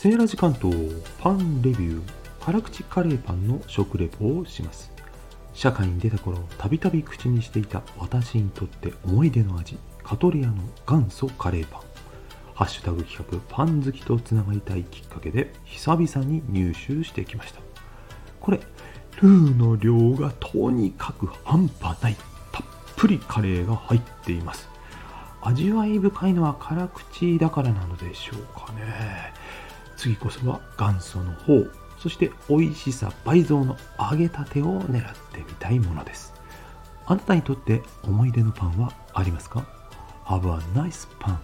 セーラジ関東パンレビュー辛口カレーパンの食レポをします。社会に出た頃たびたび口にしていた私にとって思い出の味カトリアの元祖カレーパン。ハッシュタグ企画パン好きとつながりたいきっかけで久々に入手してきました。これルーの量がとにかく半端ないたっぷりカレーが入っています。味わい深いのは辛口だからなのでしょうかね。次こそは元祖の方そして美味しさ倍増の揚げたてを狙ってみたいものです。あなたにとって思い出のパンはありますか？Have a nice pan